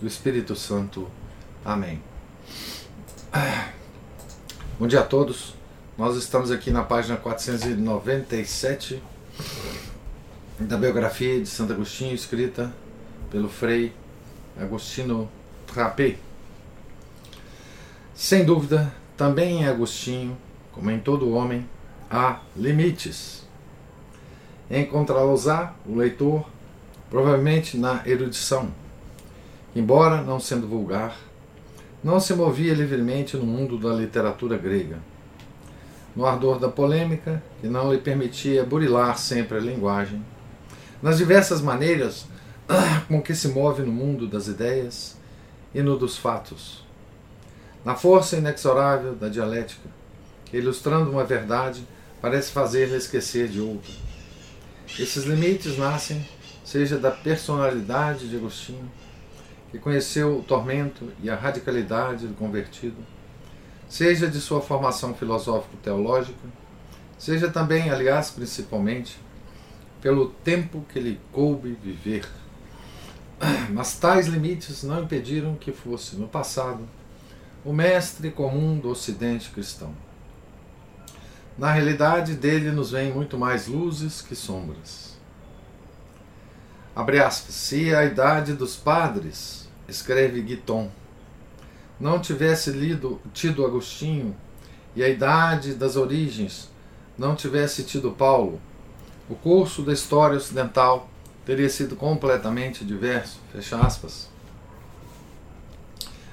do Espírito Santo. Amém. Bom dia a todos. Nós estamos aqui na página 497 da biografia de Santo Agostinho, escrita pelo Frei Agostino Rapé. Sem dúvida, também em Agostinho, como em todo homem, há limites. Encontrá-los-á o leitor, provavelmente na erudição embora não sendo vulgar, não se movia livremente no mundo da literatura grega. No ardor da polêmica, que não lhe permitia burilar sempre a linguagem, nas diversas maneiras com que se move no mundo das ideias e no dos fatos, na força inexorável da dialética, ilustrando uma verdade, parece fazer-lhe esquecer de outra. Esses limites nascem, seja da personalidade de Agostinho, que conheceu o tormento e a radicalidade do convertido, seja de sua formação filosófico-teológica, seja também, aliás, principalmente, pelo tempo que lhe coube viver. Mas tais limites não impediram que fosse, no passado, o mestre comum do Ocidente cristão. Na realidade, dele nos vêm muito mais luzes que sombras. Abre aspas. Se a idade dos padres, escreve Guiton, não tivesse lido, tido Agostinho, e a idade das origens não tivesse tido Paulo, o curso da história ocidental teria sido completamente diverso. Fecha aspas.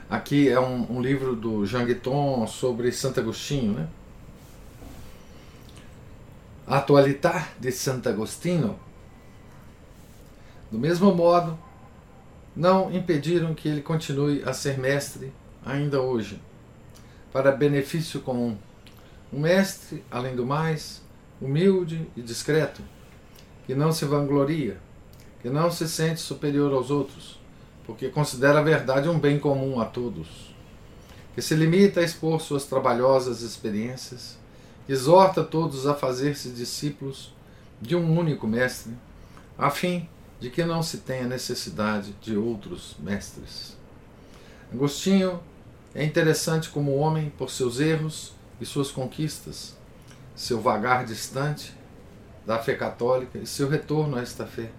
Aqui é um, um livro do Jean Guiton sobre Santo Agostinho, né? Atualidade de Santo Agostinho do mesmo modo, não impediram que ele continue a ser mestre ainda hoje, para benefício comum. Um mestre, além do mais, humilde e discreto, que não se vangloria, que não se sente superior aos outros, porque considera a verdade um bem comum a todos, que se limita a expor suas trabalhosas experiências, exorta todos a fazer-se discípulos de um único mestre, a fim de que não se tenha necessidade de outros mestres. Agostinho é interessante como homem por seus erros e suas conquistas, seu vagar distante da fé católica e seu retorno a esta fé,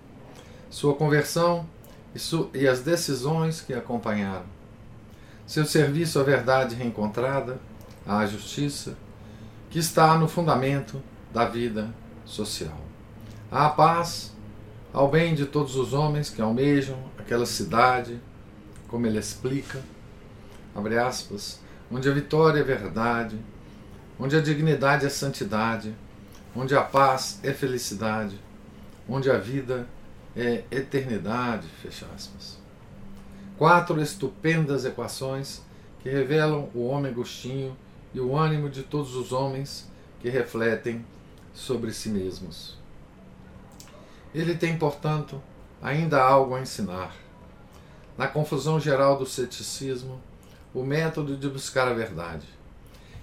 sua conversão e, su e as decisões que acompanharam, seu serviço à verdade reencontrada, à justiça, que está no fundamento da vida social. A paz ao bem de todos os homens que almejam aquela cidade, como ele explica, abre aspas, onde a vitória é verdade, onde a dignidade é santidade, onde a paz é felicidade, onde a vida é eternidade, fecha aspas. Quatro estupendas equações que revelam o homem agostinho e o ânimo de todos os homens que refletem sobre si mesmos. Ele tem, portanto, ainda algo a ensinar. Na confusão geral do ceticismo, o método de buscar a verdade.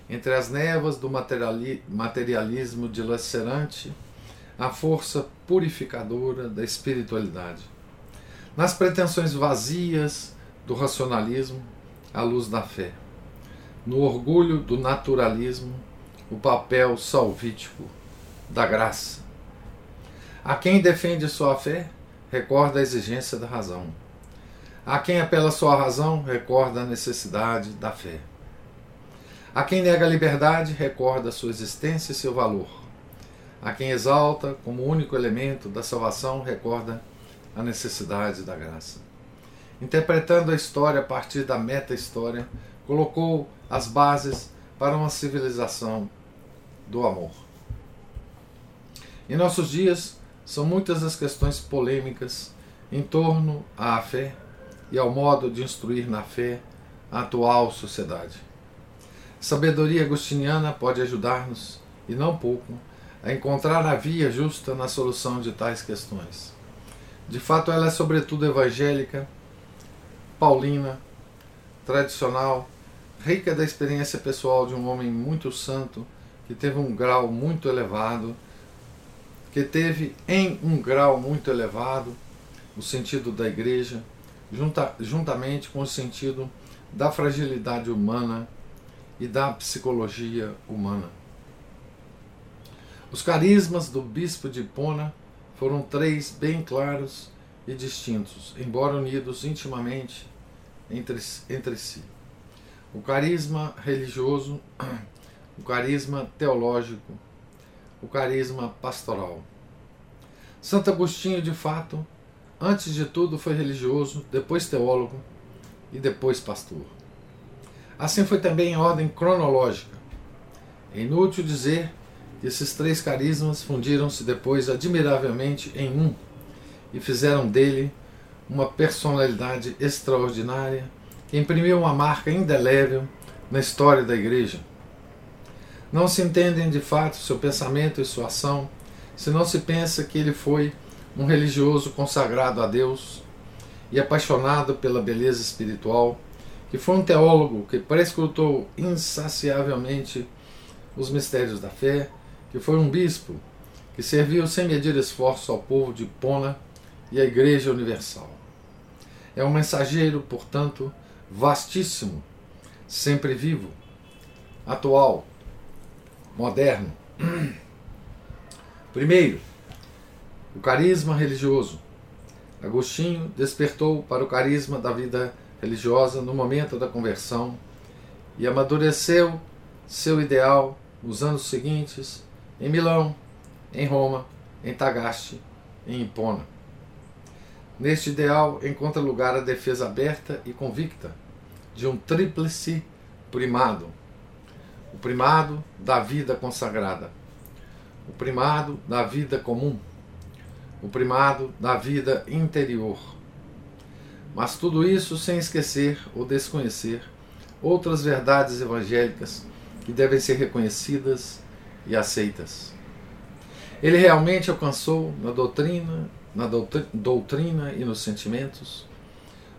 Entre as névoas do materialismo dilacerante, a força purificadora da espiritualidade. Nas pretensões vazias do racionalismo, a luz da fé. No orgulho do naturalismo, o papel salvítico da graça a quem defende sua fé, recorda a exigência da razão. A quem apela sua razão, recorda a necessidade da fé. A quem nega a liberdade, recorda sua existência e seu valor. A quem exalta como único elemento da salvação, recorda a necessidade da graça. Interpretando a história a partir da meta-história, colocou as bases para uma civilização do amor. Em nossos dias, são muitas as questões polêmicas em torno à fé e ao modo de instruir na fé a atual sociedade. Sabedoria agostiniana pode ajudar-nos, e não pouco, a encontrar a via justa na solução de tais questões. De fato, ela é sobretudo evangélica, paulina, tradicional, rica da experiência pessoal de um homem muito santo, que teve um grau muito elevado, que teve em um grau muito elevado o sentido da igreja, junta, juntamente com o sentido da fragilidade humana e da psicologia humana. Os carismas do bispo de Hipona foram três bem claros e distintos, embora unidos intimamente entre, entre si. O carisma religioso, o carisma teológico, o carisma pastoral. Santo Agostinho, de fato, antes de tudo foi religioso, depois teólogo e depois pastor. Assim foi também em ordem cronológica. É inútil dizer que esses três carismas fundiram-se depois admiravelmente em um e fizeram dele uma personalidade extraordinária que imprimiu uma marca indelével na história da Igreja. Não se entendem de fato seu pensamento e sua ação se não se pensa que ele foi um religioso consagrado a Deus e apaixonado pela beleza espiritual, que foi um teólogo que prescrutou insaciavelmente os mistérios da fé, que foi um bispo que serviu sem medir esforço ao povo de Pona e à Igreja Universal. É um mensageiro, portanto, vastíssimo, sempre vivo, atual, moderno. Primeiro, o carisma religioso. Agostinho despertou para o carisma da vida religiosa no momento da conversão e amadureceu seu ideal nos anos seguintes em Milão, em Roma, em Tagaste, em Hipona. Neste ideal encontra lugar a defesa aberta e convicta de um tríplice primado: primado da vida consagrada, o primado da vida comum, o primado da vida interior. Mas tudo isso sem esquecer ou desconhecer outras verdades evangélicas que devem ser reconhecidas e aceitas. Ele realmente alcançou na doutrina na doutrina e nos sentimentos,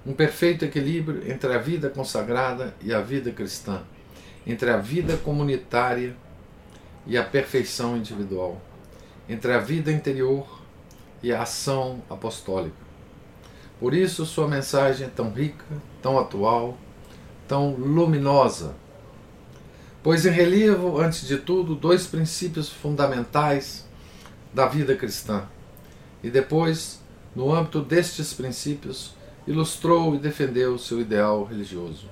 um perfeito equilíbrio entre a vida consagrada e a vida cristã, entre a vida comunitária e a perfeição individual, entre a vida interior e a ação apostólica. Por isso, sua mensagem é tão rica, tão atual, tão luminosa. Pois em relevo, antes de tudo, dois princípios fundamentais da vida cristã e depois, no âmbito destes princípios, ilustrou e defendeu seu ideal religioso.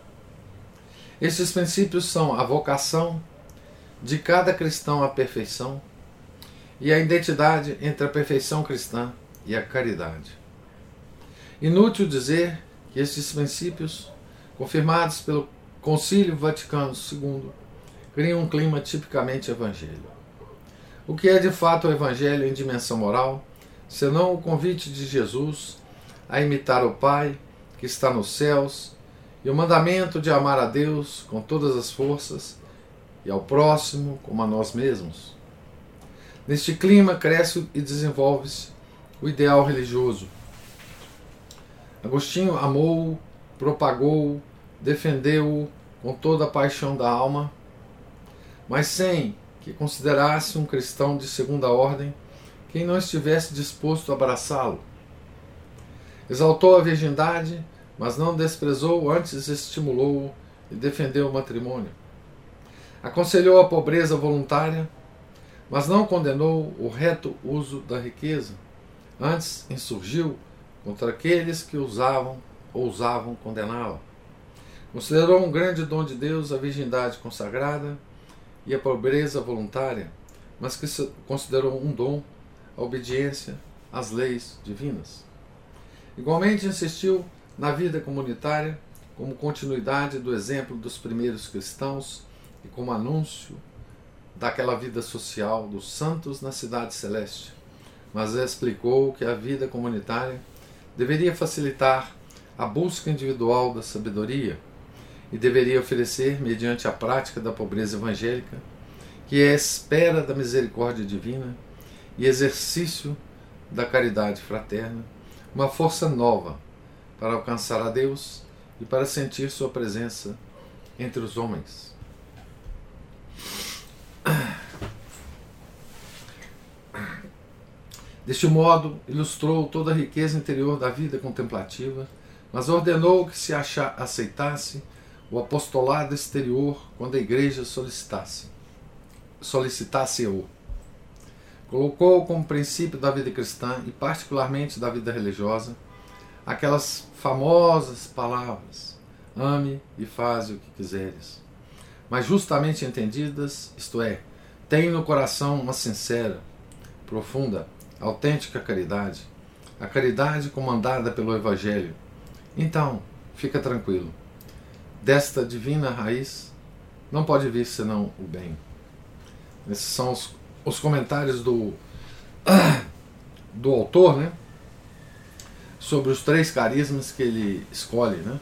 Estes princípios são a vocação de cada cristão à perfeição e a identidade entre a perfeição cristã e a caridade. Inútil dizer que estes princípios, confirmados pelo Concílio Vaticano II, criam um clima tipicamente evangélico. O que é de fato o evangelho em dimensão moral senão o convite de Jesus a imitar o Pai que está nos céus e o mandamento de amar a Deus com todas as forças e ao próximo como a nós mesmos. Neste clima cresce e desenvolve-se o ideal religioso. Agostinho amou, propagou, defendeu-o com toda a paixão da alma, mas sem que considerasse um cristão de segunda ordem quem não estivesse disposto a abraçá-lo. Exaltou a virgindade, mas não desprezou, antes estimulou e defendeu o matrimônio. Aconselhou a pobreza voluntária, mas não condenou o reto uso da riqueza. Antes insurgiu contra aqueles que usavam ousavam condená-la. Considerou um grande dom de Deus a virgindade consagrada e a pobreza voluntária, mas que considerou um dom a obediência às leis divinas. Igualmente insistiu na vida comunitária como continuidade do exemplo dos primeiros cristãos e como anúncio daquela vida social dos santos na cidade celeste, mas explicou que a vida comunitária deveria facilitar a busca individual da sabedoria e deveria oferecer, mediante a prática da pobreza evangélica, que é a espera da misericórdia divina e exercício da caridade fraterna, uma força nova para alcançar a Deus e para sentir Sua presença entre os homens. Deste modo, ilustrou toda a riqueza interior da vida contemplativa, mas ordenou que se aceitasse o apostolado exterior quando a igreja solicitasse. Solicitasse-o. Colocou como princípio da vida cristã e particularmente da vida religiosa aquelas famosas palavras: ame e faze o que quiseres. Mas justamente entendidas, isto é, tem no coração uma sincera, profunda, autêntica caridade, a caridade comandada pelo Evangelho. Então, fica tranquilo. Desta divina raiz não pode vir senão o bem. Esses são os, os comentários do, do autor, né? Sobre os três carismas que ele escolhe, né?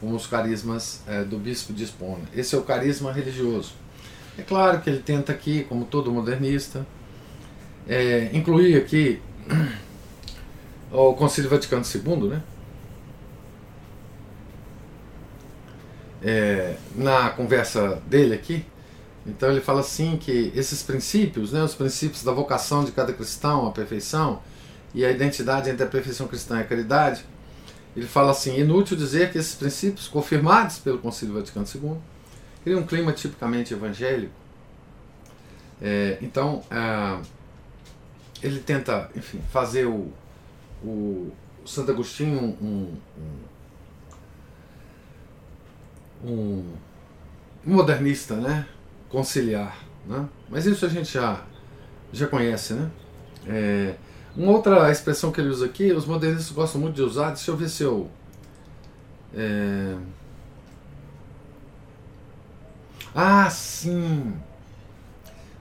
como os carismas é, do bispo Espona. Esse é o carisma religioso. É claro que ele tenta aqui, como todo modernista, é, incluir aqui o Concílio Vaticano II, né? É, na conversa dele aqui, então ele fala assim que esses princípios, né, os princípios da vocação de cada cristão, a perfeição, e a identidade entre a perfeição cristã e a caridade, ele fala assim: inútil dizer que esses princípios, confirmados pelo Concílio Vaticano II, criam um clima tipicamente evangélico. É, então, é, ele tenta, enfim, fazer o, o Santo Agostinho um, um, um modernista, né? conciliar. Né? Mas isso a gente já, já conhece, né? É, uma outra expressão que ele usa aqui, os modernistas gostam muito de usar, deixa eu ver se eu. É... Ah, sim!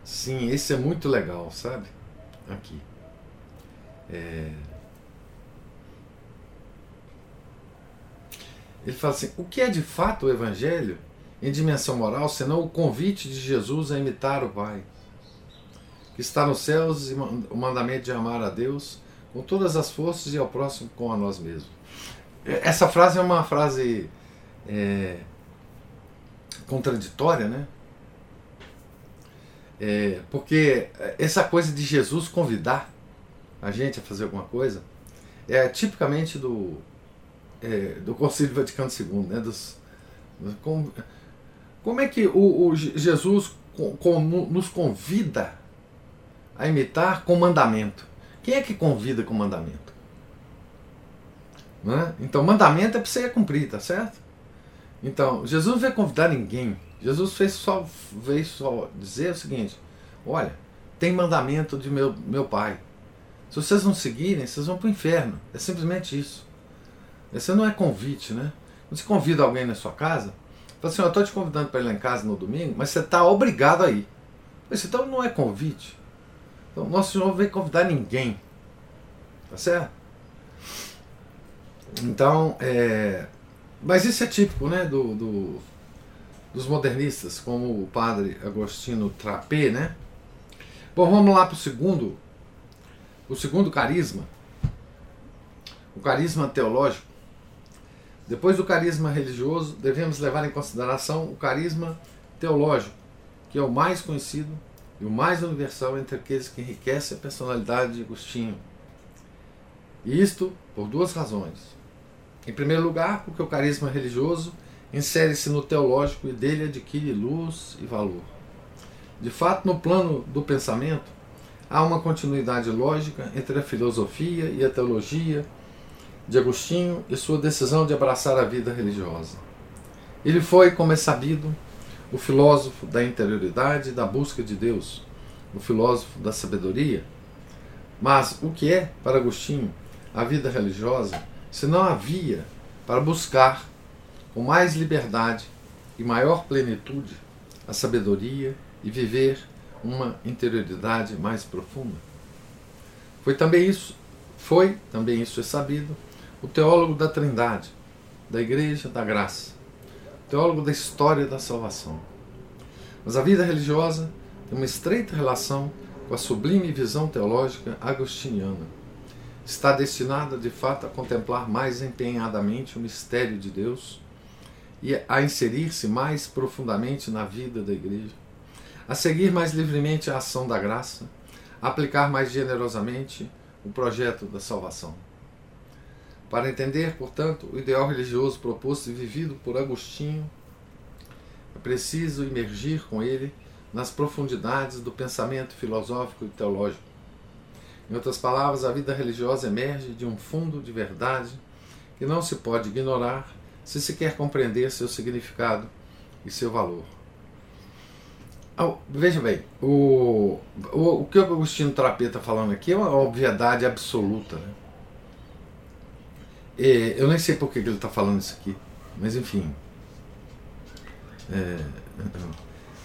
Sim, esse é muito legal, sabe? Aqui. É... Ele fala assim: o que é de fato o Evangelho em dimensão moral senão o convite de Jesus a imitar o Pai? Que está nos céus e o mandamento de amar a Deus com todas as forças e ao próximo com a nós mesmos. Essa frase é uma frase é, contraditória, né? É, porque essa coisa de Jesus convidar a gente a fazer alguma coisa é tipicamente do, é, do Concílio Vaticano II, né? Dos, como, como é que o, o Jesus com, com, nos convida a imitar com mandamento. Quem é que convida com mandamento? É? Então, mandamento é para você cumprir, tá certo? Então, Jesus não veio convidar ninguém. Jesus fez só, veio só dizer o seguinte: olha, tem mandamento de meu, meu pai. Se vocês não seguirem, vocês vão para o inferno. É simplesmente isso. Esse não é convite, né? Você convida alguém na sua casa, fala assim: eu estou te convidando para ir lá em casa no domingo, mas você está obrigado a ir. Então não é convite. Então, Nosso Senhor não veio convidar ninguém. Tá certo? Então, é, mas isso é típico né, do, do, dos modernistas, como o padre Agostino Trapé, né? Bom, vamos lá para o segundo, o segundo carisma, o carisma teológico. Depois do carisma religioso, devemos levar em consideração o carisma teológico, que é o mais conhecido e o mais universal entre aqueles que enriquecem a personalidade de Agostinho. E isto por duas razões. Em primeiro lugar, porque o carisma religioso insere-se no teológico e dele adquire luz e valor. De fato, no plano do pensamento, há uma continuidade lógica entre a filosofia e a teologia de Agostinho e sua decisão de abraçar a vida religiosa. Ele foi, como é sabido, o filósofo da interioridade e da busca de Deus, o filósofo da sabedoria. Mas o que é, para Agostinho, a vida religiosa, se não havia para buscar com mais liberdade e maior plenitude a sabedoria e viver uma interioridade mais profunda? Foi também isso, foi também isso é sabido, o teólogo da Trindade, da Igreja da Graça, teólogo da história da salvação. Mas a vida religiosa tem uma estreita relação com a sublime visão teológica agostiniana. Está destinada, de fato, a contemplar mais empenhadamente o mistério de Deus e a inserir-se mais profundamente na vida da Igreja, a seguir mais livremente a ação da graça, a aplicar mais generosamente o projeto da salvação. Para entender, portanto, o ideal religioso proposto e vivido por Agostinho, é preciso imergir com ele nas profundidades do pensamento filosófico e teológico. Em outras palavras, a vida religiosa emerge de um fundo de verdade que não se pode ignorar se se quer compreender seu significado e seu valor. veja bem, o, o, o que o Agostinho Trapeta está falando aqui é uma obviedade absoluta. Né? É, eu nem sei por que ele está falando isso aqui, mas enfim. É,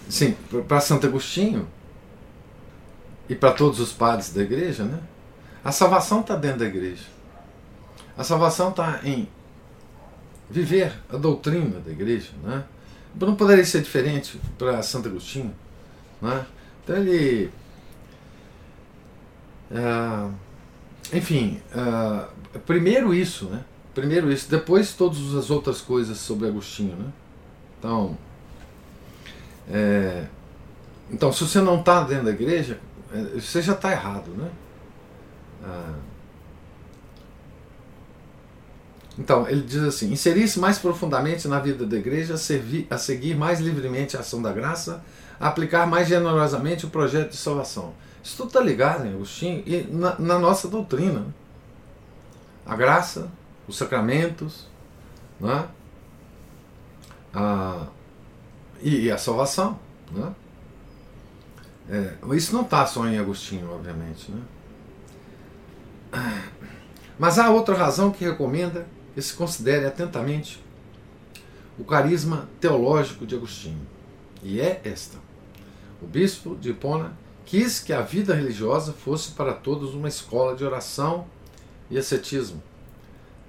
sim, para Santo Agostinho e para todos os padres da igreja, né? A salvação está dentro da igreja. A salvação está em viver a doutrina da igreja, né? Não poderia ser diferente para Santo Agostinho, né? Então ele, uh, enfim, uh, primeiro isso, né? Primeiro isso, depois todas as outras coisas sobre Agostinho, né? Então, é, então se você não está dentro da igreja, é, você já está errado, né? Ah, então, ele diz assim: inserir-se mais profundamente na vida da igreja, servir, a seguir mais livremente a ação da graça, aplicar mais generosamente o projeto de salvação. Isso tudo está ligado em Agostinho e na, na nossa doutrina. A graça, os sacramentos, né? a, e, e a salvação. Né? É, isso não está só em Agostinho, obviamente. Né? Mas há outra razão que recomenda que se considere atentamente o carisma teológico de Agostinho. E é esta: o bispo de Hipona quis que a vida religiosa fosse para todos uma escola de oração e ascetismo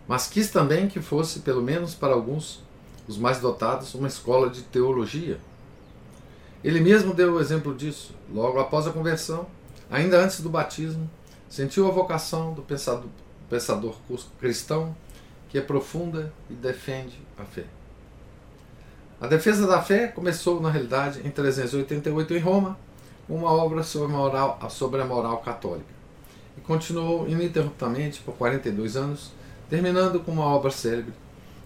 mas quis também que fosse, pelo menos para alguns, os mais dotados, uma escola de teologia. Ele mesmo deu o exemplo disso. Logo após a conversão, ainda antes do batismo, sentiu a vocação do pensador, pensador cristão que é profunda e defende a fé. A defesa da fé começou, na realidade, em 388 em Roma, uma obra sobre a moral, sobre a moral católica, e continuou ininterruptamente por 42 anos terminando com uma obra célebre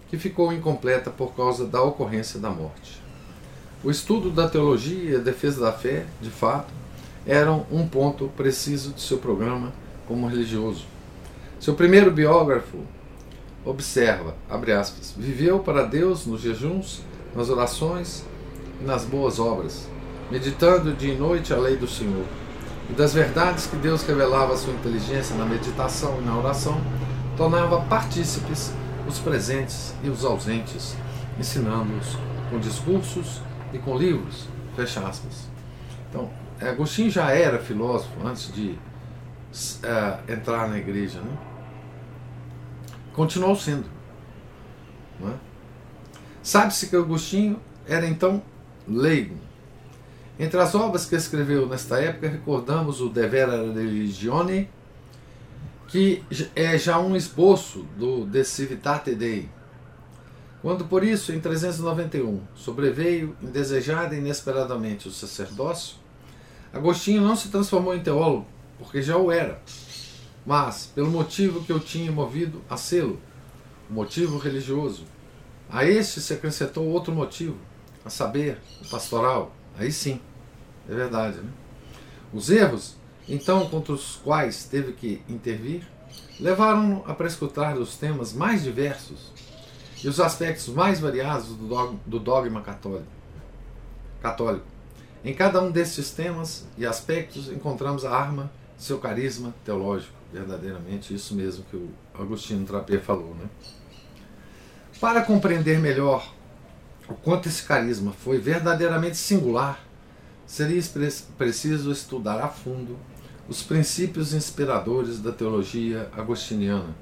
que ficou incompleta por causa da ocorrência da morte. O estudo da teologia e a defesa da fé, de fato, eram um ponto preciso de seu programa como religioso. Seu primeiro biógrafo observa, abre aspas, viveu para Deus nos jejuns, nas orações e nas boas obras, meditando dia e noite a lei do Senhor. E das verdades que Deus revelava à sua inteligência na meditação e na oração, tornava partícipes os presentes e os ausentes, ensinando-os com discursos e com livros. Fecha aspas. Então, Agostinho já era filósofo antes de uh, entrar na igreja. Né? Continuou sendo. É? Sabe-se que Agostinho era então leigo. Entre as obras que escreveu nesta época, recordamos o De Vera Religione que é já um esboço do De Civitate Dei. Quando por isso, em 391, sobreveio indesejada e inesperadamente o sacerdócio, Agostinho não se transformou em teólogo, porque já o era, mas pelo motivo que eu tinha movido a sê-lo, o motivo religioso. A este se acrescentou outro motivo, a saber, o pastoral. Aí sim, é verdade. Né? Os erros então contra os quais teve que intervir, levaram-no a prescrutar os temas mais diversos e os aspectos mais variados do dogma, do dogma católico. católico. Em cada um desses temas e aspectos encontramos a arma de seu carisma teológico, verdadeiramente isso mesmo que o Agostinho Trapé falou. Né? Para compreender melhor o quanto esse carisma foi verdadeiramente singular, seria preciso estudar a fundo os princípios inspiradores da teologia agostiniana.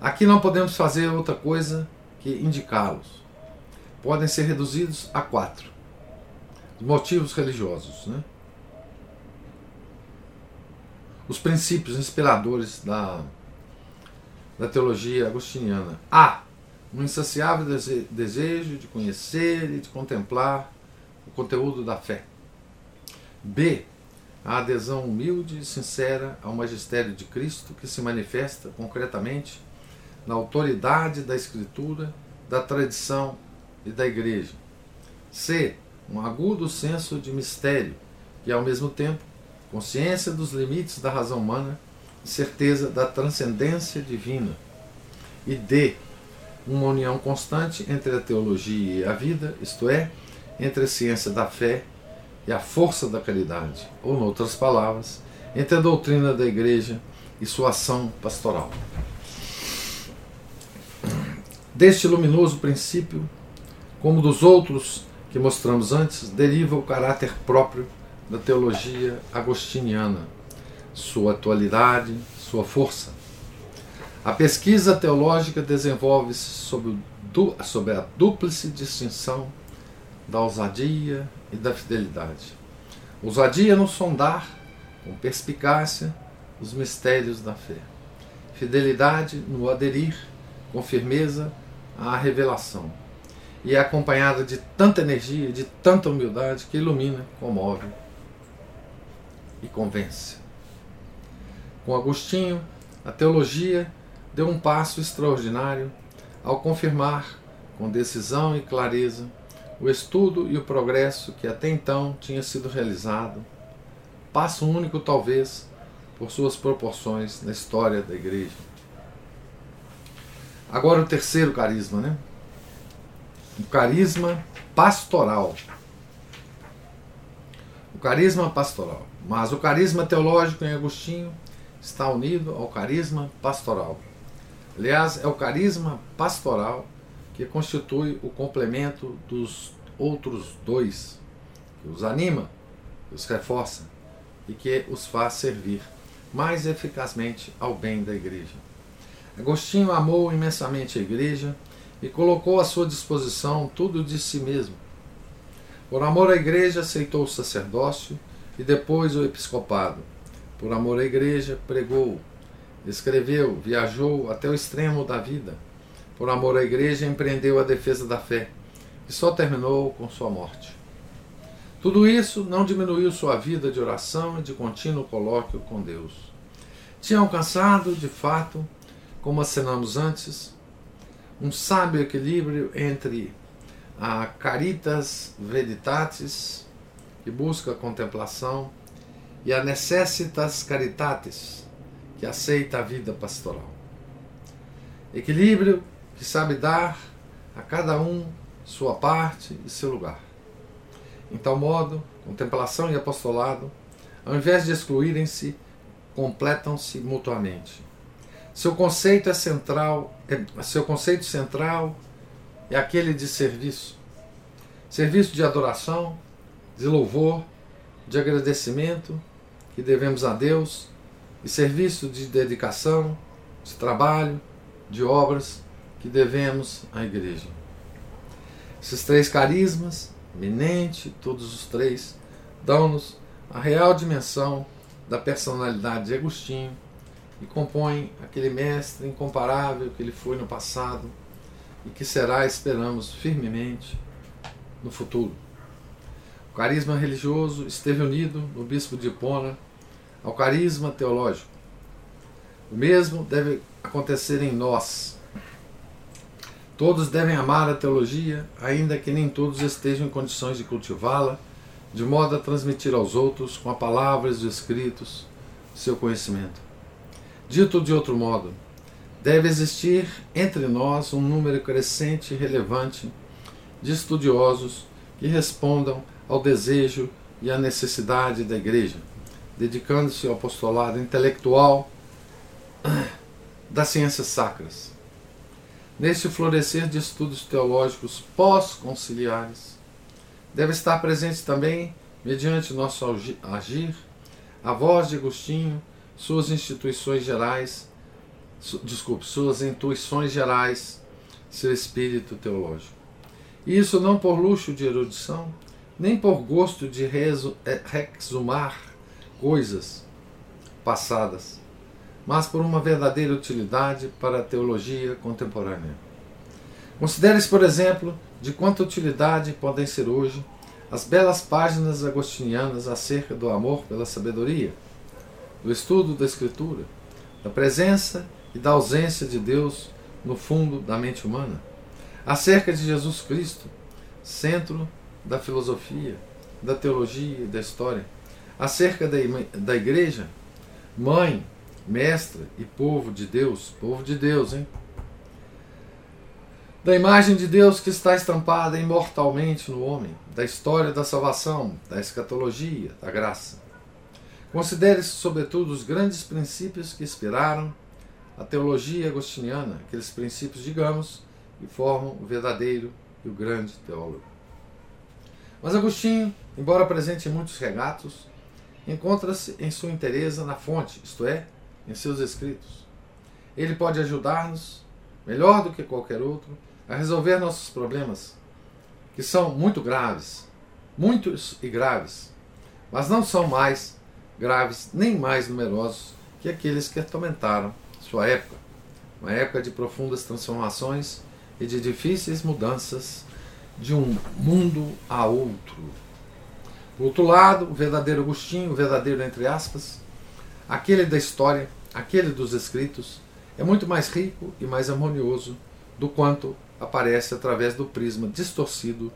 Aqui não podemos fazer outra coisa que indicá-los. Podem ser reduzidos a quatro: os motivos religiosos, né? os princípios inspiradores da, da teologia agostiniana. A. Um insaciável desejo de conhecer e de contemplar o conteúdo da fé. B. A adesão humilde e sincera ao magistério de Cristo que se manifesta concretamente na autoridade da Escritura, da tradição e da Igreja. C. Um agudo senso de mistério e, ao mesmo tempo, consciência dos limites da razão humana e certeza da transcendência divina. E D. Uma união constante entre a teologia e a vida, isto é, entre a ciência da fé e a força da caridade, ou, em outras palavras, entre a doutrina da Igreja e sua ação pastoral. Deste luminoso princípio, como dos outros que mostramos antes, deriva o caráter próprio da teologia agostiniana, sua atualidade, sua força. A pesquisa teológica desenvolve-se sobre, sobre a dúplice distinção da ousadia e da fidelidade. Ousadia no sondar, com perspicácia, os mistérios da fé. Fidelidade no aderir, com firmeza, à revelação. E é acompanhada de tanta energia, de tanta humildade que ilumina, comove e convence. Com Agostinho, a teologia deu um passo extraordinário ao confirmar, com decisão e clareza, o estudo e o progresso que até então tinha sido realizado, passo único talvez por suas proporções na história da Igreja. Agora o terceiro carisma, né? O carisma pastoral. O carisma pastoral. Mas o carisma teológico em Agostinho está unido ao carisma pastoral. Aliás, é o carisma pastoral que constitui o complemento dos outros dois, que os anima, que os reforça e que os faz servir mais eficazmente ao bem da igreja. Agostinho amou imensamente a igreja e colocou à sua disposição tudo de si mesmo. Por amor à igreja, aceitou o sacerdócio e depois o episcopado. Por amor à igreja, pregou, escreveu, viajou até o extremo da vida. Por amor à igreja, empreendeu a defesa da fé, que só terminou com sua morte. Tudo isso não diminuiu sua vida de oração e de contínuo colóquio com Deus. Tinha alcançado, de fato, como assinamos antes, um sábio equilíbrio entre a caritas veritatis, que busca a contemplação, e a necessitas caritatis, que aceita a vida pastoral. Equilíbrio que sabe dar a cada um sua parte e seu lugar. Em tal modo, contemplação e apostolado, ao invés de excluírem-se, completam-se mutuamente. Seu conceito é central, é, seu conceito central é aquele de serviço. Serviço de adoração, de louvor, de agradecimento que devemos a Deus e serviço de dedicação, de trabalho, de obras que devemos à igreja. Esses três carismas, eminente, todos os três, dão-nos a real dimensão da personalidade de Agostinho e compõem aquele mestre incomparável que ele foi no passado e que será, esperamos firmemente, no futuro. O carisma religioso esteve unido no bispo de Hipona ao carisma teológico. O mesmo deve acontecer em nós. Todos devem amar a teologia, ainda que nem todos estejam em condições de cultivá-la, de modo a transmitir aos outros, com a palavra e os escritos, seu conhecimento. Dito de outro modo, deve existir entre nós um número crescente e relevante de estudiosos que respondam ao desejo e à necessidade da Igreja, dedicando-se ao apostolado intelectual das ciências sacras. Neste florescer de estudos teológicos pós-conciliares, deve estar presente também, mediante nosso agir, a voz de Agostinho suas instituições gerais, su, desculpe, suas intuições gerais, seu espírito teológico. Isso não por luxo de erudição, nem por gosto de é, exumar coisas passadas, mas por uma verdadeira utilidade para a teologia contemporânea. Considere-se, por exemplo, de quanta utilidade podem ser hoje as belas páginas agostinianas acerca do amor pela sabedoria, do estudo da Escritura, da presença e da ausência de Deus no fundo da mente humana, acerca de Jesus Cristo, centro da filosofia, da teologia e da história, acerca da, da igreja, mãe, mestra e povo de Deus, povo de Deus, hein? Da imagem de Deus que está estampada imortalmente no homem, da história da salvação, da escatologia, da graça. Considere-se, sobretudo, os grandes princípios que inspiraram a teologia agostiniana, aqueles princípios, digamos, que formam o verdadeiro e o grande teólogo. Mas Agostinho, embora presente em muitos regatos, encontra-se em sua interesa na fonte, isto é, em seus escritos. Ele pode ajudar-nos, melhor do que qualquer outro, a resolver nossos problemas, que são muito graves, muitos e graves, mas não são mais graves nem mais numerosos que aqueles que atormentaram sua época, uma época de profundas transformações e de difíceis mudanças de um mundo a outro. Por outro lado, o verdadeiro Agostinho, o verdadeiro entre aspas, aquele da história, aquele dos escritos, é muito mais rico e mais harmonioso do quanto aparece através do prisma distorcido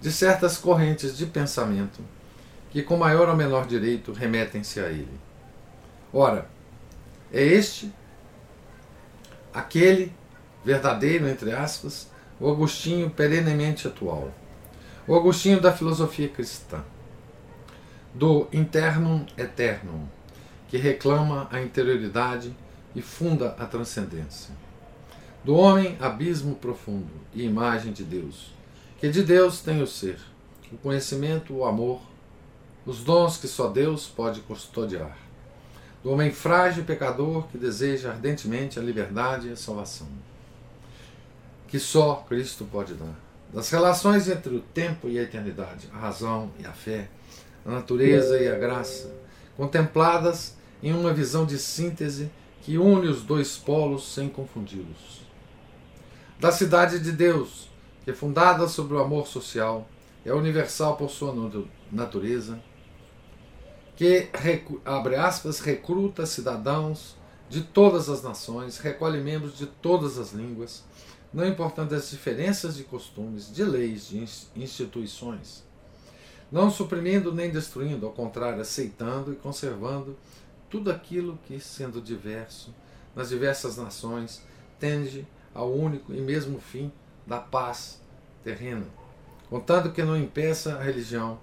de certas correntes de pensamento que, com maior ou menor direito, remetem-se a ele. Ora, é este aquele verdadeiro, entre aspas, o Agostinho perenemente atual, o Agostinho da filosofia cristã, do internum eternum, que reclama a interioridade e funda a transcendência. Do homem, abismo profundo e imagem de Deus, que de Deus tem o ser, o conhecimento, o amor, os dons que só Deus pode custodiar. Do homem frágil e pecador que deseja ardentemente a liberdade e a salvação, que só Cristo pode dar. Das relações entre o tempo e a eternidade, a razão e a fé, a natureza e a graça, contempladas em uma visão de síntese que une os dois polos sem confundi-los. Da cidade de Deus, que é fundada sobre o amor social, é universal por sua natureza, que, abre aspas, recruta cidadãos de todas as nações, recolhe membros de todas as línguas, não importando as diferenças de costumes, de leis, de instituições, não suprimindo nem destruindo, ao contrário, aceitando e conservando tudo aquilo que, sendo diverso, nas diversas nações, tende ao único e mesmo fim da paz terrena, contanto que não impeça a religião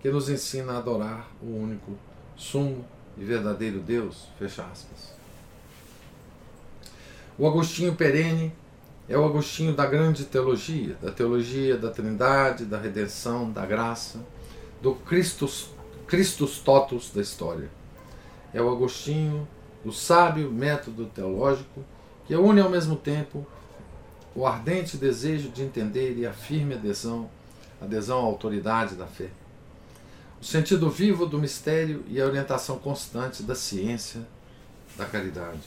que nos ensina a adorar o único, sumo e verdadeiro Deus. Fecha aspas. O Agostinho Perene é o Agostinho da grande teologia, da teologia da Trindade, da redenção, da graça, do Christus, Christus totus da história é o Agostinho, do sábio método teológico, que une ao mesmo tempo o ardente desejo de entender e a firme adesão, adesão à autoridade da fé. O sentido vivo do mistério e a orientação constante da ciência, da caridade.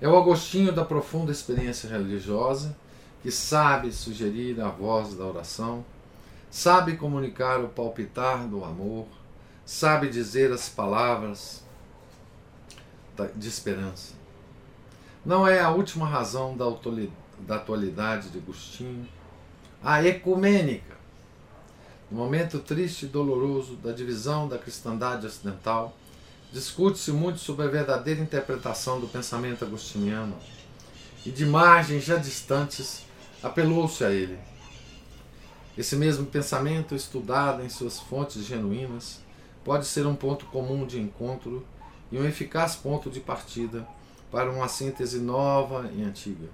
É o Agostinho da profunda experiência religiosa, que sabe sugerir a voz da oração, sabe comunicar o palpitar do amor, sabe dizer as palavras de esperança. Não é a última razão da atualidade de Agostinho, a ecumênica. No momento triste e doloroso da divisão da cristandade ocidental, discute-se muito sobre a verdadeira interpretação do pensamento agostiniano e de margens já distantes apelou-se a ele. Esse mesmo pensamento, estudado em suas fontes genuínas, pode ser um ponto comum de encontro e um eficaz ponto de partida para uma síntese nova e antiga.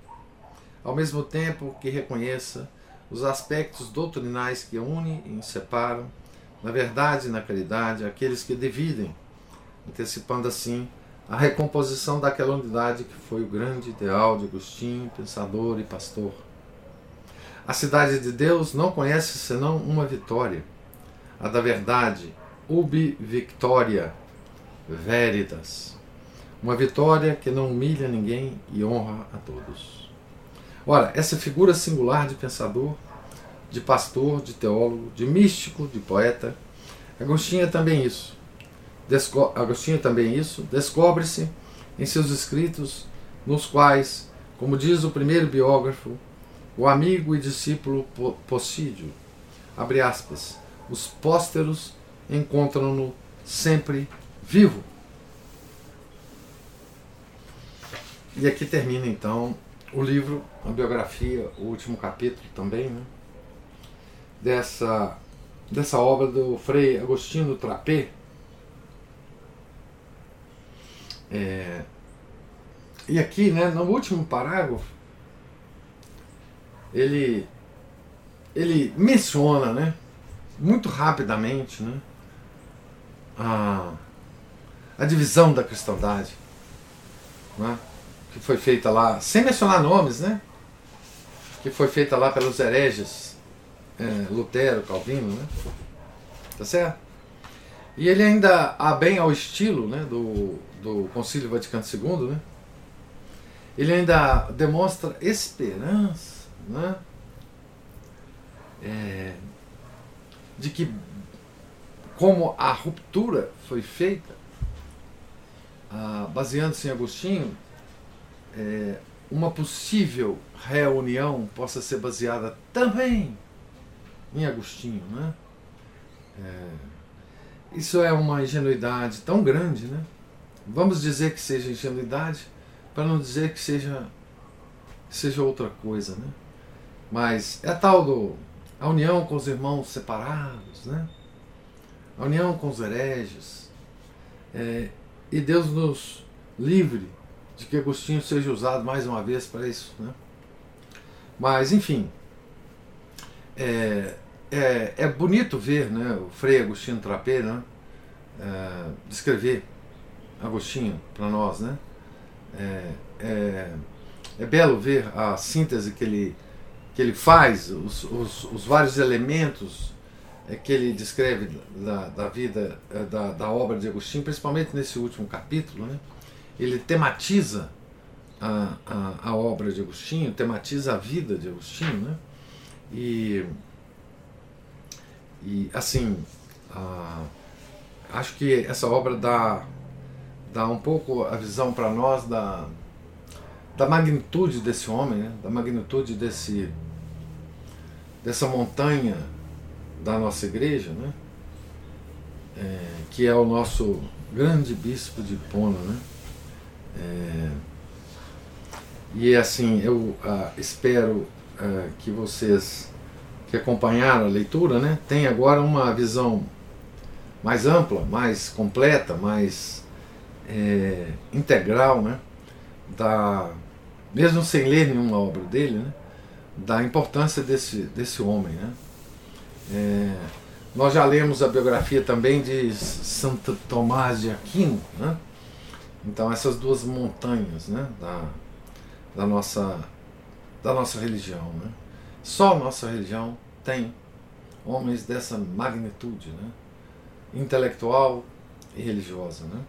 Ao mesmo tempo que reconheça os aspectos doutrinais que unem e separam, na verdade e na caridade, aqueles que dividem, antecipando assim a recomposição daquela unidade que foi o grande ideal de Agostinho, pensador e pastor. A cidade de Deus não conhece senão uma vitória, a da verdade, ubi victoria, veritas. Uma vitória que não humilha ninguém e honra a todos. Ora, essa figura singular de pensador, de pastor, de teólogo, de místico, de poeta, Agostinho é também isso. Desco Agostinho é também isso, descobre-se em seus escritos, nos quais, como diz o primeiro biógrafo, o amigo e discípulo Possídio, abre aspas, os pósteros encontram-no sempre vivo. E aqui termina então o livro, a biografia, o último capítulo também, né? dessa, dessa obra do Frei Agostinho Trapé. É, e aqui, né, no último parágrafo, ele, ele menciona, né, muito rapidamente, né, a, a divisão da cristandade, né, que foi feita lá, sem mencionar nomes, né, que foi feita lá pelos hereges, é, Lutero, Calvino, né, tá certo? E ele ainda há bem ao estilo né, do, do Concílio Vaticano II, né, ele ainda demonstra esperança né? É, de que, como a ruptura foi feita, ah, baseando-se em Agostinho, é, uma possível reunião possa ser baseada também em Agostinho. Né? É, isso é uma ingenuidade tão grande, né? Vamos dizer que seja ingenuidade, para não dizer que seja, seja outra coisa, né? Mas é tal do a união com os irmãos separados, né? A união com os hereges. É, e Deus nos livre de que Agostinho seja usado mais uma vez para isso, né? Mas, enfim, é, é, é bonito ver né, o Frei Agostinho Trapé né, é, descrever Agostinho para nós, né? É, é, é belo ver a síntese que ele que ele faz, os, os, os vários elementos é, que ele descreve da, da vida, é, da, da, obra de Agostinho, principalmente nesse último capítulo, né? ele tematiza a, a, a, obra de Agostinho, tematiza a vida de Agostinho, né? e, e assim, a, acho que essa obra dá, dá um pouco a visão para nós da, da magnitude desse homem, né? da magnitude desse dessa montanha da nossa igreja, né? É, que é o nosso grande bispo de Pona, né? É, e assim, eu ah, espero ah, que vocês que acompanharam a leitura, né, tenham agora uma visão mais ampla, mais completa, mais é, integral, né, da, mesmo sem ler nenhuma obra dele, né, da importância desse, desse homem. Né? É, nós já lemos a biografia também de Santo Tomás de Aquino, né? então essas duas montanhas né? da, da, nossa, da nossa religião. Né? Só a nossa religião tem homens dessa magnitude, né? intelectual e religiosa. Né?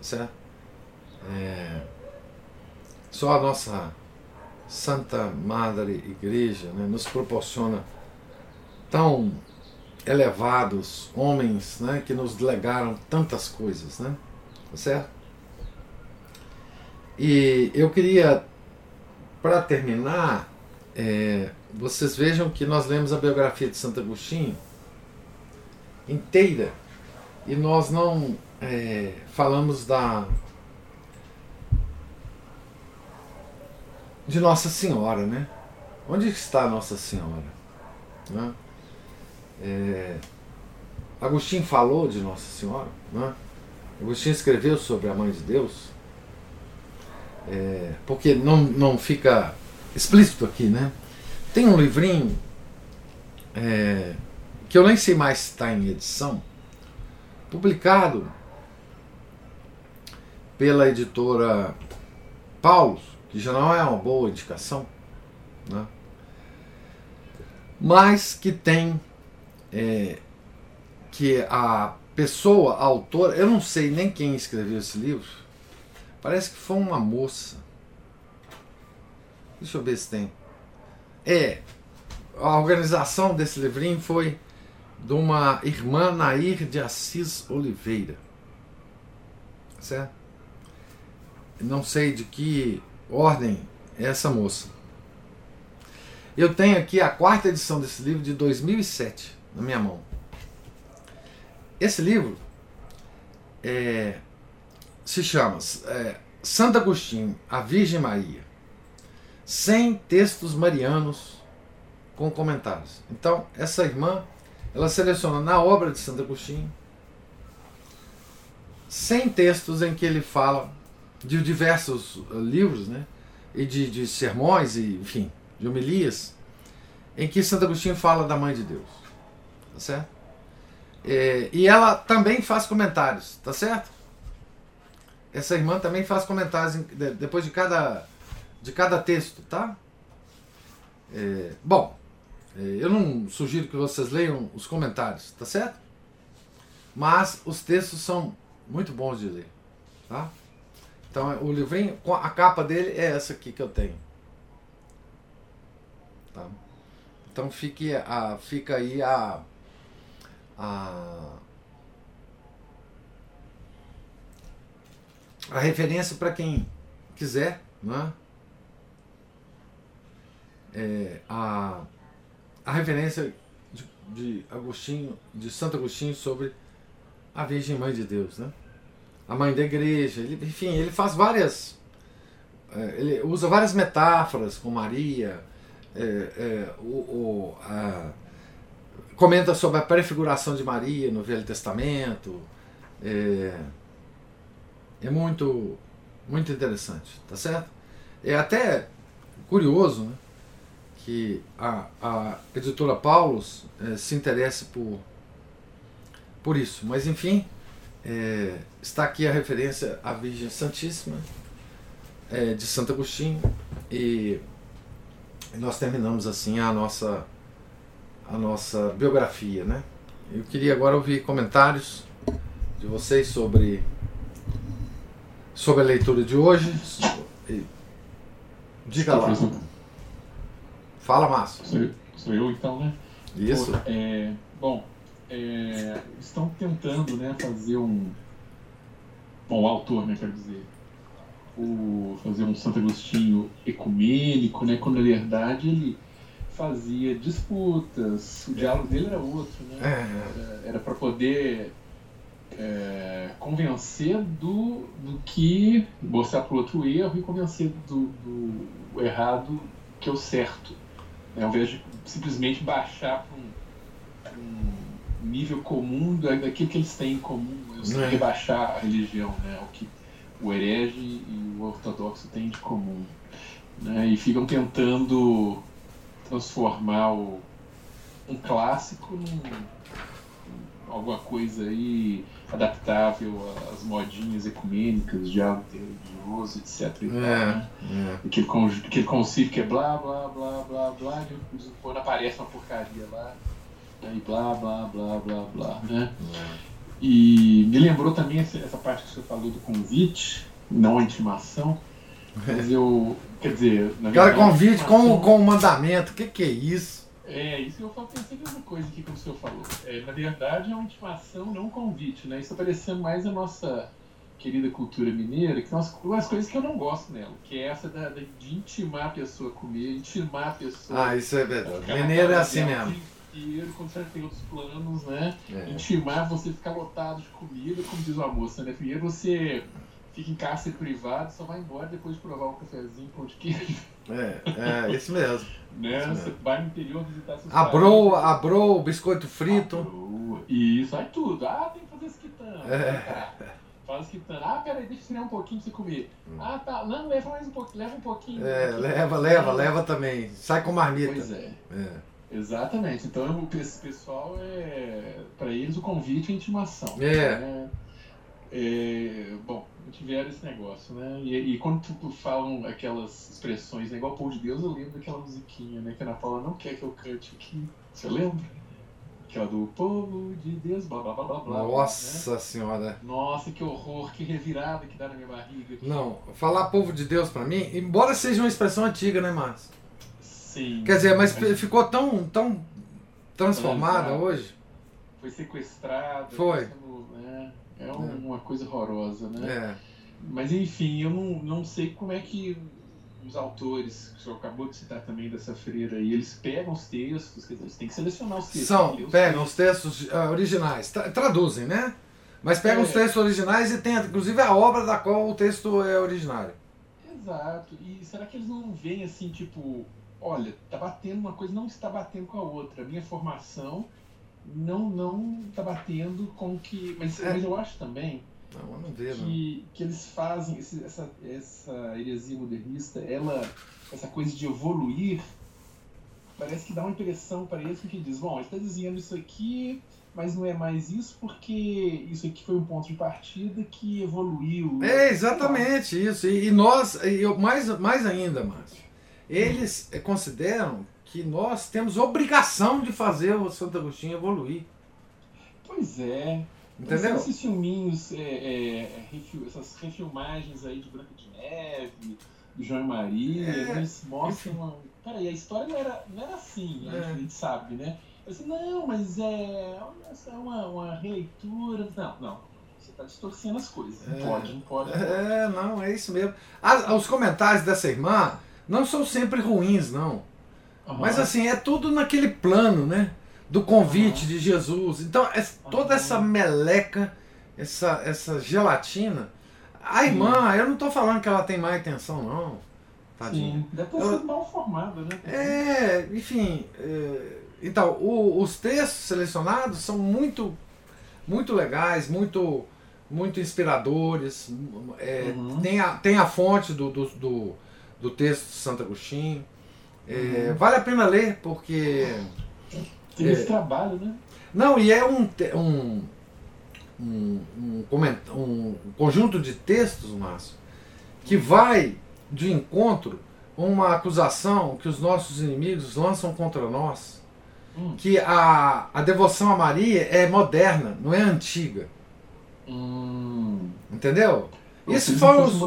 Certo? É, só a nossa Santa Madre Igreja né, nos proporciona tão elevados homens né, que nos legaram tantas coisas, né? Tá certo? E eu queria, para terminar, é, vocês vejam que nós lemos a biografia de Santo Agostinho inteira e nós não é, falamos da de Nossa Senhora, né? Onde está Nossa Senhora? Né? É, Agostinho falou de Nossa Senhora, né? Agostinho escreveu sobre a Mãe de Deus, é, porque não, não fica explícito aqui, né? Tem um livrinho é, que eu nem sei mais se está em edição, publicado pela editora Paulo, já não é uma boa indicação. Né? mas que tem é, que a pessoa, a autora, eu não sei nem quem escreveu esse livro, parece que foi uma moça. Deixa eu ver se tem. É, a organização desse livrinho foi de uma irmã Nair de Assis Oliveira. Certo? Não sei de que ordem é essa moça. Eu tenho aqui a quarta edição desse livro de 2007 na minha mão. Esse livro é, se chama é, Santo Agostinho, a Virgem Maria. 100 textos marianos com comentários. Então, essa irmã, ela seleciona na obra de Santo Agostinho 100 textos em que ele fala de diversos uh, livros, né? E de, de sermões, e, enfim, de homilias, em que Santo Agostinho fala da Mãe de Deus. Tá certo? É, e ela também faz comentários, tá certo? Essa irmã também faz comentários depois de cada, de cada texto, tá? É, bom, é, eu não sugiro que vocês leiam os comentários, tá certo? Mas os textos são muito bons de ler, tá? Então o livrinho, a capa dele é essa aqui que eu tenho. Tá? Então fique a, fica aí a, a, a referência para quem quiser, né? É, a a referência de, de Agostinho, de Santo Agostinho sobre a Virgem Mãe de Deus, né? A mãe da igreja, ele, enfim, ele faz várias, é, ele usa várias metáforas com Maria, é, é, o, o, a, comenta sobre a prefiguração de Maria no Velho Testamento, é, é muito, muito interessante, tá certo? É até curioso, né? que a, a editora Paulus é, se interesse por, por isso. Mas enfim, é, está aqui a referência à Virgem Santíssima é, de Santo Agostinho e nós terminamos assim a nossa a nossa biografia, né? Eu queria agora ouvir comentários de vocês sobre sobre a leitura de hoje. Diga lá. Fala, Márcio. Sou eu, sou eu então, né? Isso. Pô, é, bom, é, estão tentando né, fazer um. Bom, o autor, né, quero dizer. O, fazer um Santo Agostinho ecumênico, né, quando na verdade ele fazia disputas, o diálogo dele era outro, né? É. Era para poder é, convencer do, do que mostrar para o outro erro e convencer do, do errado que é o certo. Né, ao invés de simplesmente baixar para um, um, nível comum daquilo que eles têm em comum, é. rebaixar a religião, né, o que o herege e o ortodoxo têm de comum. Né, e ficam tentando transformar o, um clássico num, alguma coisa aí adaptável às modinhas ecumênicas, diálogo religioso, etc. E, é, tal, né? é. Aquele, aquele conceito que é blá, blá, blá, blá, blá, e quando aparece uma porcaria lá, aí blá, blá, blá, blá, blá, né? E me lembrou também essa, parte que você falou do convite, não a intimação, mas eu, quer dizer... Na Cara, convite com, com o mandamento, o que, que é isso? É, isso eu pensei uma coisa aqui que o senhor falou. É, na verdade, é uma intimação, não um convite, né? Isso apareceu mais a nossa querida cultura mineira, que são as, as coisas que eu não gosto nela, que é essa da, da, de intimar a pessoa a comer, intimar a pessoa. Ah, isso é verdade. Mineiro é assim mesmo. Inteiro, quando você tem outros planos, né? É. Intimar você ficar lotado de comida, como diz uma moça, né? Primeiro você fica em cárcere privado, só vai embora depois de provar um cafezinho, pão de queijo. É, é isso mesmo. né? Isso você vai no interior visitar seus Abrou, abrou, biscoito frito. Abrou, isso, aí tudo. Ah, tem que fazer esquitando. É. Faz esquitando. Ah, peraí, deixa eu tirar um pouquinho pra você comer. Hum. Ah, tá. Não, leva mais um pouquinho, leva um pouquinho. É, um leva, leva, leva também. Sai com marmita. Pois é. é. Exatamente. Então, esse pessoal, é, para eles, o convite é intimação. É. Né? é bom, tiveram esse negócio, né? E, e quando tu, falam aquelas expressões, né, igual o povo de Deus, eu lembro daquela musiquinha, né? Que a Ana Paula não quer que eu cante aqui. Você lembra? Aquela do povo de Deus, blá blá blá blá blá. Nossa né? senhora. Nossa, que horror, que revirada que dá na minha barriga. Não, falar povo de Deus pra mim, embora seja uma expressão antiga, né, Márcio? Sim. Quer dizer, mas, ficou tão, tão transformada hoje. Foi sequestrada. Foi. Né? É, é uma coisa horrorosa, né? É. Mas enfim, eu não, não sei como é que os autores, que o senhor acabou de citar também dessa freira aí, eles pegam os textos, quer dizer, eles têm que selecionar os textos. São, pegam os textos uh, originais, tra traduzem, né? Mas pegam é. os textos originais e tem inclusive a obra da qual o texto é originário. Exato. E será que eles não veem assim, tipo, olha, tá batendo uma coisa, não está batendo com a outra. A minha formação não não está batendo com o que. Mas, é. mas eu acho também não, não vê, que, que eles fazem esse, essa, essa heresia modernista, ela, essa coisa de evoluir, parece que dá uma impressão para eles que diz, bom, ele está dizendo isso aqui, mas não é mais isso porque isso aqui foi um ponto de partida que evoluiu. É exatamente isso. E, e nós, e eu, mais, mais ainda, Márcio, eles consideram que nós temos obrigação de fazer o Santo Agostinho evoluir. Pois é. Entendeu? Esses filminhos, é, é, essas refilmagens aí de Branca de Neve, do João e Maria, é, eles mostram. Uma... Peraí, a história não era, não era assim, é. a gente sabe, né? Eu disse, não, mas é, é uma, uma releitura. Não, não. Você está distorcendo as coisas. Não é. pode, não pode. Não pode. É, não, é isso mesmo. As, os comentários dessa irmã não são sempre ruins, não. Uhum. Mas assim, é tudo naquele plano, né? do convite uhum. de Jesus. Então, é, toda essa meleca, essa, essa gelatina. A irmã, eu não estou falando que ela tem má intenção, não. Tadinha. Sim, deve ter sido mal formada, né? É, enfim. É, então, o, os textos selecionados são muito, muito legais, muito, muito inspiradores. É, uhum. tem, a, tem a fonte do, do, do, do texto de Santo Agostinho. É, uhum. Vale a pena ler, porque. Tem é, esse trabalho, né? Não, e é um, um, um, um, um conjunto de textos, Márcio, que vai de encontro a uma acusação que os nossos inimigos lançam contra nós, hum. que a, a devoção a Maria é moderna, não é antiga. Hum. Entendeu? Isso foi os.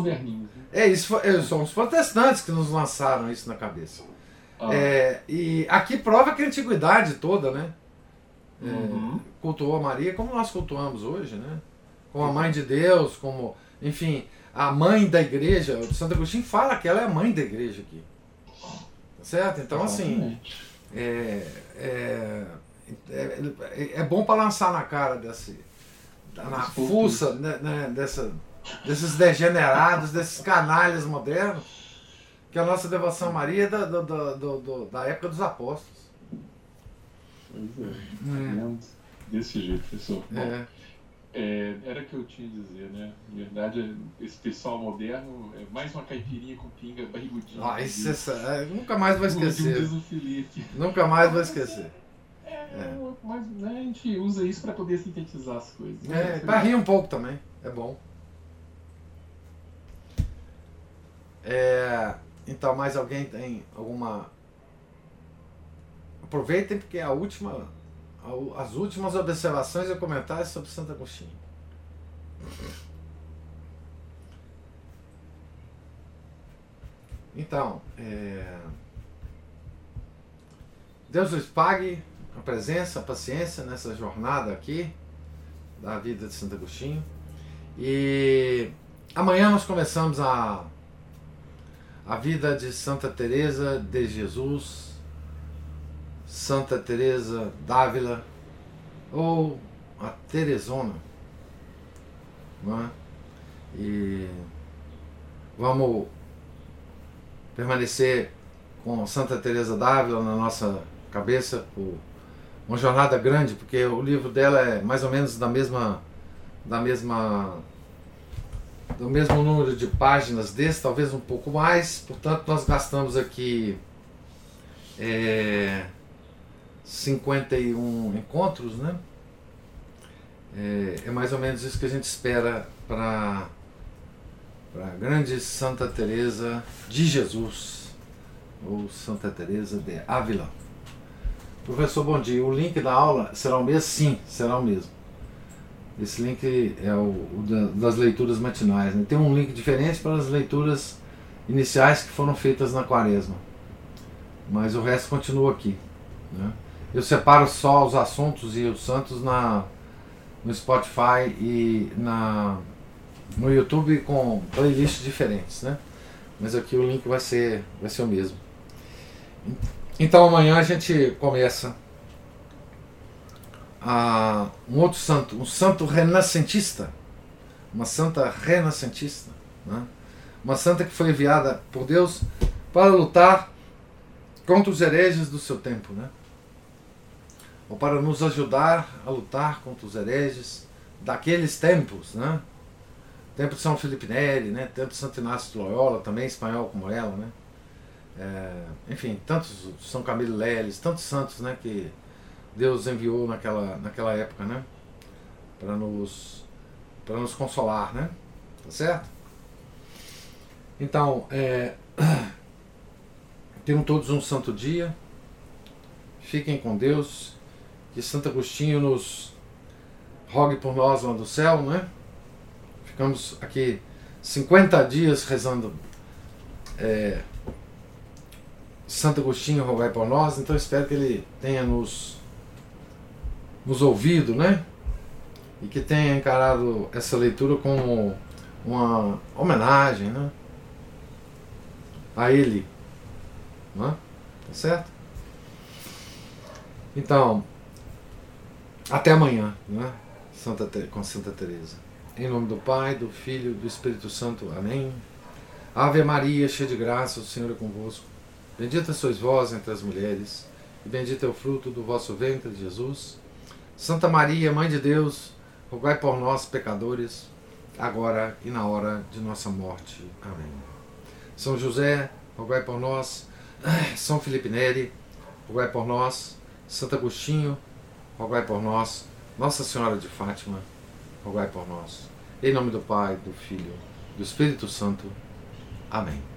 É, isso foi, é, são os protestantes que nos lançaram isso na cabeça. Ah. É, e aqui prova que a antiguidade toda, né? É, uhum. Cultuou a Maria como nós cultuamos hoje, né? Como a mãe de Deus, como, enfim, a mãe da igreja. O Santo Agostinho fala que ela é a mãe da igreja aqui. Certo? Então, assim, é, é, é, é bom para lançar na cara desse, na fuça né, né, dessa, desses degenerados, desses canalhas modernos que a nossa devoção a Maria é da, da, da, da, da época dos apóstolos. Pois é. é. Desse jeito, pessoal. É. É, era o que eu tinha a dizer, né? Na verdade, esse pessoal moderno é mais uma caipirinha com pinga barrigudinha. Ah, isso é, nunca mais vou esquecer. Nunca mais vou esquecer. É, é. mas né, a gente usa isso para poder sintetizar as coisas. Né? É, para rir um pouco também. É bom. É. Então, mais alguém tem alguma. Aproveitem porque a última, as últimas observações e comentários sobre Santo Agostinho. Então, é... Deus lhes pague a presença, a paciência nessa jornada aqui da vida de Santo Agostinho. E amanhã nós começamos a a vida de Santa Teresa de Jesus, Santa Teresa d'Ávila ou a Teresona. Não é? E vamos permanecer com Santa Teresa d'Ávila na nossa cabeça por uma jornada grande, porque o livro dela é mais ou menos da mesma da mesma do mesmo número de páginas desse, talvez um pouco mais. Portanto, nós gastamos aqui é, 51 encontros, né? É, é mais ou menos isso que a gente espera para a grande Santa Teresa de Jesus, ou Santa Teresa de Ávila. Professor, bom dia. O link da aula será o mesmo? Sim, será o mesmo. Esse link é o, o da, das leituras matinais. Né? Tem um link diferente para as leituras iniciais que foram feitas na quaresma. Mas o resto continua aqui. Né? Eu separo só os assuntos e os santos na, no Spotify e na, no YouTube com playlists diferentes. Né? Mas aqui o link vai ser, vai ser o mesmo. Então amanhã a gente começa a, um outro santo, um santo renascentista, uma santa renascentista, né? uma santa que foi enviada por Deus para lutar contra os hereges do seu tempo, né? ou para nos ajudar a lutar contra os hereges daqueles tempos, né? Tempo de São Felipe Neri, né? Tempo de Santo Inácio de Loyola, também espanhol como ela, né? É, enfim, tantos São Camilo Leles, tantos santos, né? Que Deus enviou naquela, naquela época, né? Para nos, nos consolar, né? Tá certo? Então, é, tenham todos um santo dia. Fiquem com Deus. Que Santo Agostinho nos rogue por nós lá do céu, né? Ficamos aqui 50 dias rezando é, Santo Agostinho rogai por nós, então espero que ele tenha nos nos ouvido, né? E que tenha encarado essa leitura como uma homenagem, né? A ele, né? Tá certo? Então, até amanhã, né? Santa, com Santa Teresa. Em nome do Pai, do Filho, do Espírito Santo. Amém. Ave Maria, cheia de graça, o Senhor é convosco. Bendita sois vós entre as mulheres, e bendito é o fruto do vosso ventre, Jesus. Santa Maria, Mãe de Deus, rogai por nós, pecadores, agora e na hora de nossa morte. Amém. São José, rogai por nós. São Felipe Neri, rogai por nós. Santo Agostinho, rogai por nós. Nossa Senhora de Fátima, rogai por nós. Em nome do Pai, do Filho, do Espírito Santo. Amém.